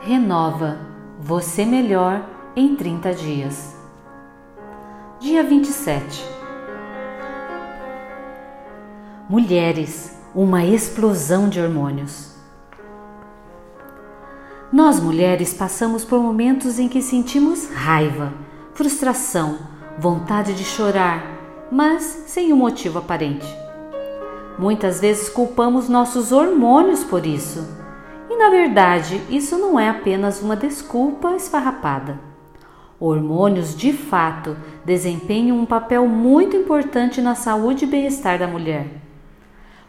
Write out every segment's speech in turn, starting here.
renova você melhor em 30 dias. Dia 27 Mulheres, uma explosão de hormônios. Nós mulheres passamos por momentos em que sentimos raiva, frustração, vontade de chorar, mas sem um motivo aparente. Muitas vezes culpamos nossos hormônios por isso. Na verdade, isso não é apenas uma desculpa esfarrapada. Hormônios, de fato, desempenham um papel muito importante na saúde e bem-estar da mulher.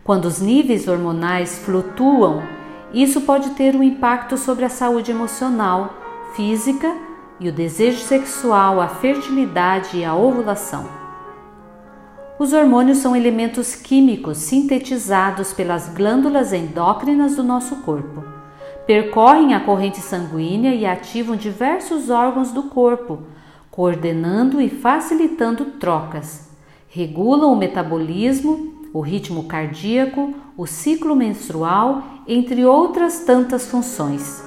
Quando os níveis hormonais flutuam, isso pode ter um impacto sobre a saúde emocional, física e o desejo sexual, a fertilidade e a ovulação. Os hormônios são elementos químicos sintetizados pelas glândulas endócrinas do nosso corpo. Percorrem a corrente sanguínea e ativam diversos órgãos do corpo, coordenando e facilitando trocas. Regulam o metabolismo, o ritmo cardíaco, o ciclo menstrual, entre outras tantas funções.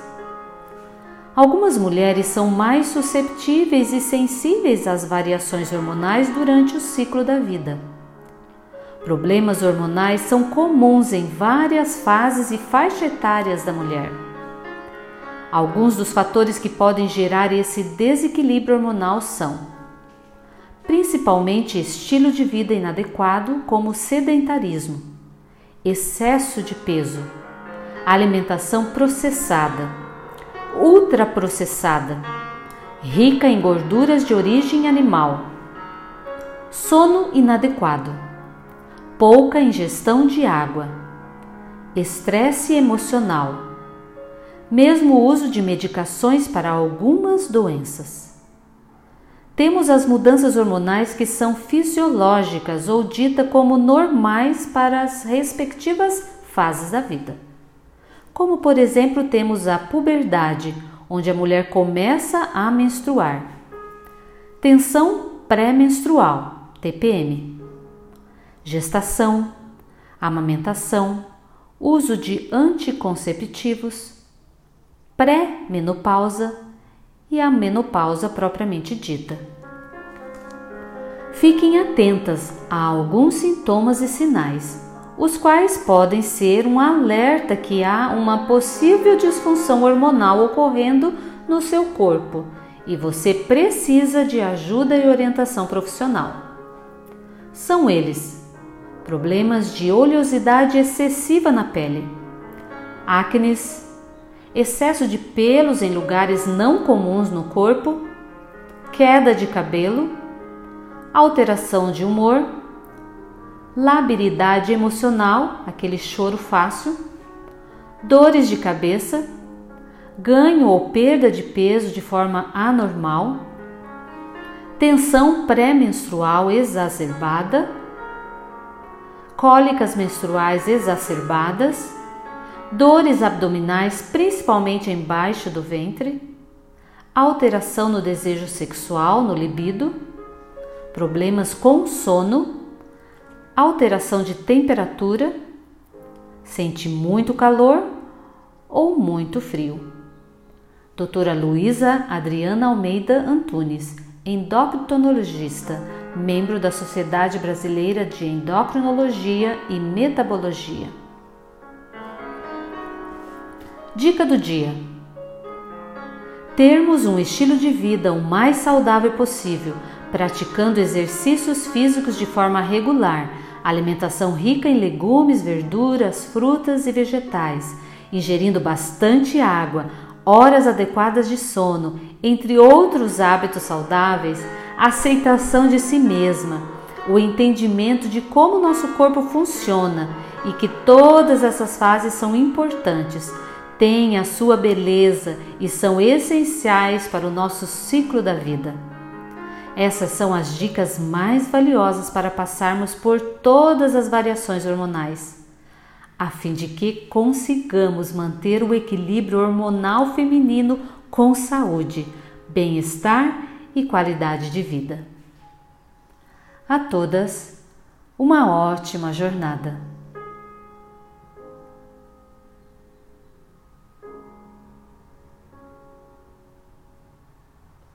Algumas mulheres são mais susceptíveis e sensíveis às variações hormonais durante o ciclo da vida. Problemas hormonais são comuns em várias fases e faixas etárias da mulher. Alguns dos fatores que podem gerar esse desequilíbrio hormonal são principalmente estilo de vida inadequado, como sedentarismo, excesso de peso, alimentação processada, ultraprocessada, rica em gorduras de origem animal, sono inadequado, pouca ingestão de água, estresse emocional, mesmo uso de medicações para algumas doenças. Temos as mudanças hormonais que são fisiológicas ou ditas como normais para as respectivas fases da vida. Como, por exemplo, temos a puberdade, onde a mulher começa a menstruar. Tensão pré-menstrual, TPM. Gestação, amamentação, uso de anticonceptivos, pré-menopausa e a menopausa propriamente dita. Fiquem atentas a alguns sintomas e sinais, os quais podem ser um alerta que há uma possível disfunção hormonal ocorrendo no seu corpo e você precisa de ajuda e orientação profissional. São eles: problemas de oleosidade excessiva na pele, acnes, excesso de pelos em lugares não comuns no corpo, queda de cabelo, alteração de humor, labilidade emocional, aquele choro fácil, dores de cabeça, ganho ou perda de peso de forma anormal, tensão pré-menstrual exacerbada, cólicas menstruais exacerbadas dores abdominais, principalmente embaixo do ventre, alteração no desejo sexual, no libido, problemas com sono, alteração de temperatura, sente muito calor ou muito frio. Doutora Luísa Adriana Almeida Antunes, endocrinologista, membro da Sociedade Brasileira de Endocrinologia e Metabologia. Dica do dia: Termos um estilo de vida o mais saudável possível, praticando exercícios físicos de forma regular, alimentação rica em legumes, verduras, frutas e vegetais, ingerindo bastante água, horas adequadas de sono, entre outros hábitos saudáveis, aceitação de si mesma, o entendimento de como nosso corpo funciona e que todas essas fases são importantes têm a sua beleza e são essenciais para o nosso ciclo da vida. Essas são as dicas mais valiosas para passarmos por todas as variações hormonais, a fim de que consigamos manter o equilíbrio hormonal feminino com saúde, bem-estar e qualidade de vida. A todas, uma ótima jornada!